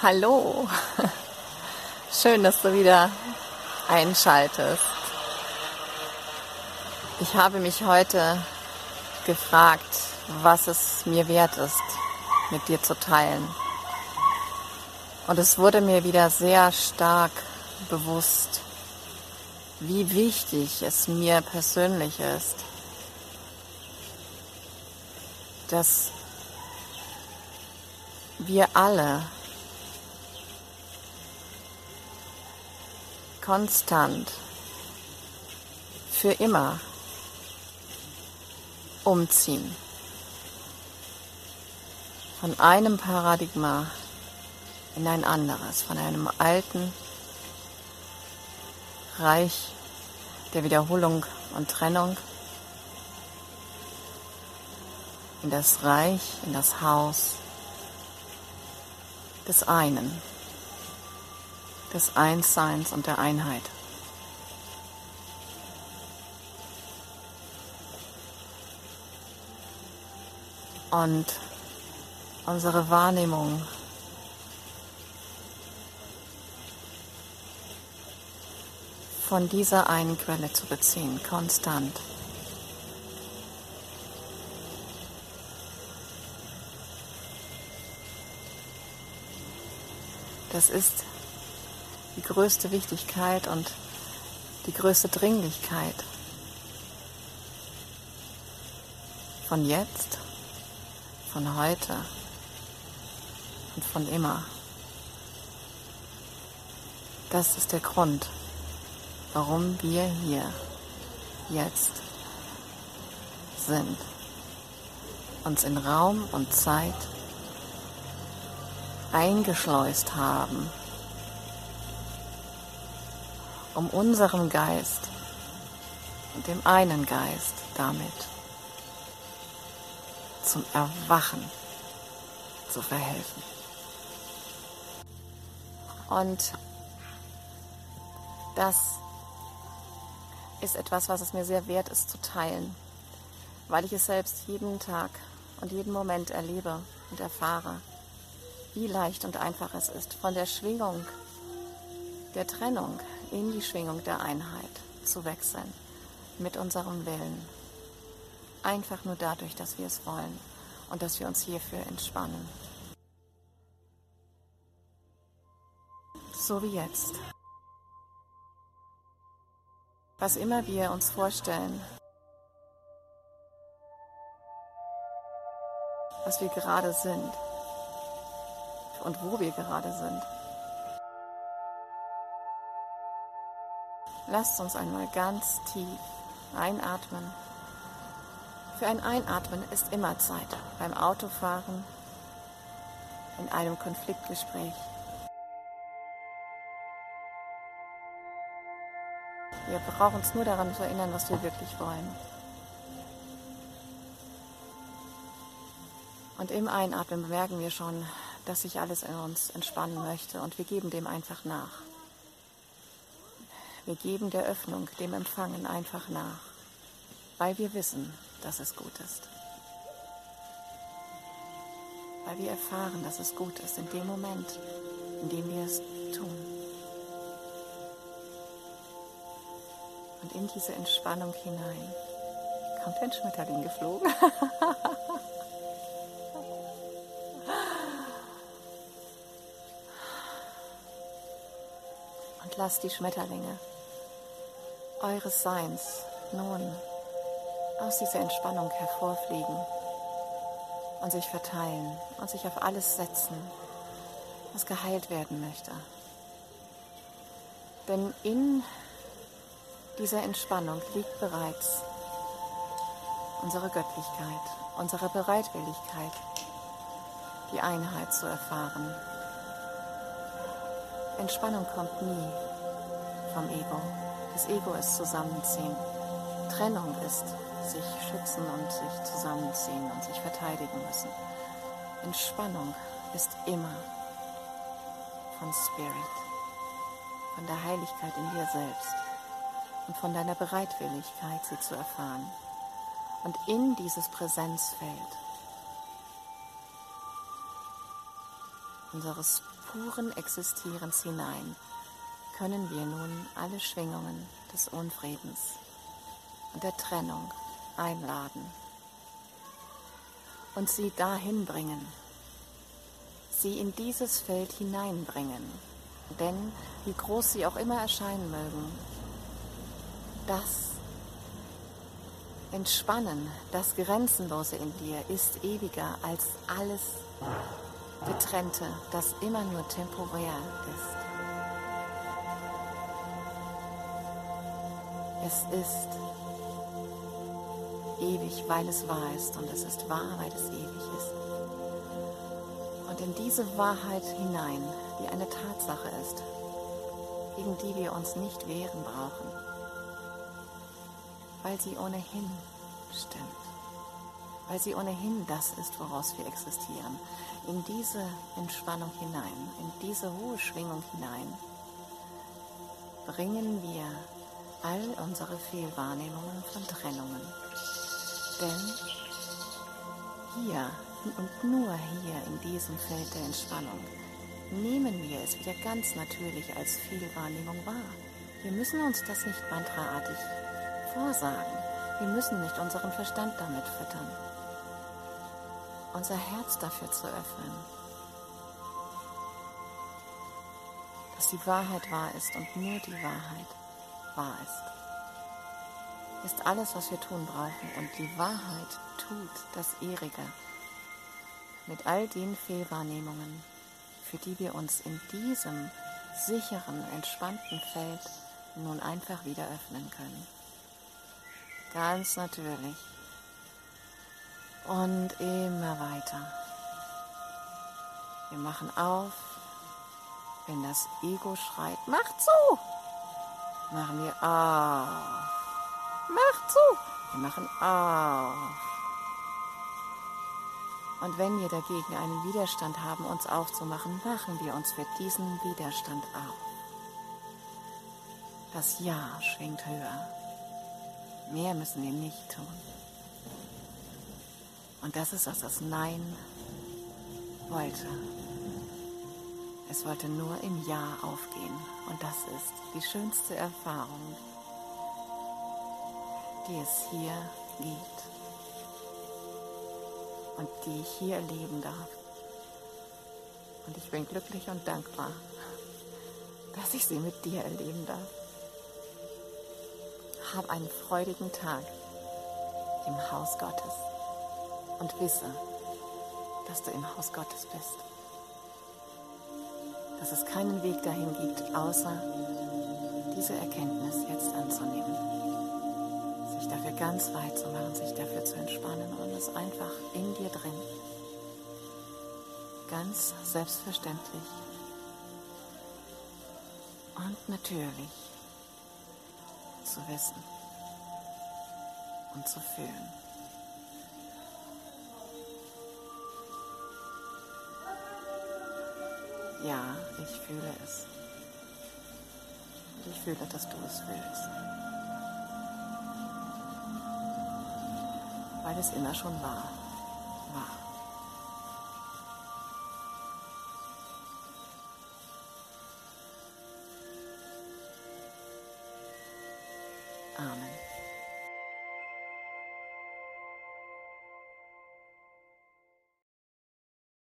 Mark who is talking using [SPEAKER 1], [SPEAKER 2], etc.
[SPEAKER 1] Hallo. Schön, dass du wieder einschaltest. Ich habe mich heute gefragt, was es mir wert ist, mit dir zu teilen. Und es wurde mir wieder sehr stark bewusst, wie wichtig es mir persönlich ist, dass wir alle konstant. Für immer. Umziehen. Von einem Paradigma in ein anderes, von einem alten Reich der Wiederholung und Trennung in das Reich, in das Haus des einen des Einsseins und der Einheit. Und unsere Wahrnehmung von dieser einen Quelle zu beziehen, konstant. Das ist die größte Wichtigkeit und die größte Dringlichkeit von jetzt, von heute und von immer. Das ist der Grund, warum wir hier jetzt sind, uns in Raum und Zeit eingeschleust haben um unserem Geist und dem einen Geist damit zum Erwachen zu verhelfen. Und das ist etwas, was es mir sehr wert ist zu teilen, weil ich es selbst jeden Tag und jeden Moment erlebe und erfahre, wie leicht und einfach es ist, von der Schwingung der Trennung in die Schwingung der Einheit zu wechseln mit unserem Willen. Einfach nur dadurch, dass wir es wollen und dass wir uns hierfür entspannen. So wie jetzt. Was immer wir uns vorstellen, was wir gerade sind und wo wir gerade sind. Lasst uns einmal ganz tief einatmen. Für ein Einatmen ist immer Zeit beim Autofahren, in einem Konfliktgespräch. Wir brauchen uns nur daran zu erinnern, was wir wirklich wollen. Und im Einatmen bemerken wir schon, dass sich alles in uns entspannen möchte und wir geben dem einfach nach. Wir geben der Öffnung, dem Empfangen einfach nach, weil wir wissen, dass es gut ist. Weil wir erfahren, dass es gut ist in dem Moment, in dem wir es tun. Und in diese Entspannung hinein kommt ein Schmetterling geflogen. Und lass die Schmetterlinge eures Seins nun aus dieser Entspannung hervorfliegen und sich verteilen und sich auf alles setzen, was geheilt werden möchte. Denn in dieser Entspannung liegt bereits unsere Göttlichkeit, unsere Bereitwilligkeit, die Einheit zu erfahren. Entspannung kommt nie vom Ego. Das Ego ist Zusammenziehen. Trennung ist sich schützen und sich zusammenziehen und sich verteidigen müssen. Entspannung ist immer von Spirit, von der Heiligkeit in dir selbst und von deiner Bereitwilligkeit, sie zu erfahren. Und in dieses Präsenzfeld unseres puren Existierens hinein können wir nun alle Schwingungen des Unfriedens und der Trennung einladen und sie dahin bringen, sie in dieses Feld hineinbringen. Denn wie groß sie auch immer erscheinen mögen, das Entspannen, das Grenzenlose in dir ist ewiger als alles Getrennte, das immer nur temporär ist. Es ist ewig, weil es wahr ist und es ist wahr, weil es ewig ist. Und in diese Wahrheit hinein, die eine Tatsache ist, gegen die wir uns nicht wehren brauchen, weil sie ohnehin stimmt, weil sie ohnehin das ist, woraus wir existieren, in diese Entspannung hinein, in diese hohe Schwingung hinein, bringen wir all unsere Fehlwahrnehmungen von Trennungen denn hier und nur hier in diesem Feld der Entspannung nehmen wir es wieder ganz natürlich als Fehlwahrnehmung wahr. Wir müssen uns das nicht mantraartig vorsagen. Wir müssen nicht unseren Verstand damit füttern. Unser Herz dafür zu öffnen, dass die Wahrheit wahr ist und nur die Wahrheit wahr ist ist alles, was wir tun brauchen. Und die Wahrheit tut das Ihrige mit all den Fehlwahrnehmungen, für die wir uns in diesem sicheren, entspannten Feld nun einfach wieder öffnen können. Ganz natürlich. Und immer weiter. Wir machen auf, wenn das Ego schreit, macht zu! Machen wir auf. Mach zu. Wir machen auf. Und wenn wir dagegen einen Widerstand haben, uns aufzumachen, machen wir uns für diesen Widerstand auf. Das Ja schwingt höher. Mehr müssen wir nicht tun. Und das ist, was das Nein wollte. Es wollte nur im Ja aufgehen. Und das ist die schönste Erfahrung, die es hier gibt und die ich hier erleben darf. Und ich bin glücklich und dankbar, dass ich sie mit dir erleben darf. Hab einen freudigen Tag im Haus Gottes und wisse, dass du im Haus Gottes bist. Dass es keinen Weg dahin gibt, außer diese Erkenntnis jetzt anzunehmen sich dafür ganz weit zu machen, sich dafür zu entspannen und es einfach in dir drin ganz selbstverständlich und natürlich zu wissen und zu fühlen. Ja, ich fühle es. Ich fühle, dass du es fühlst. weil es immer schon war.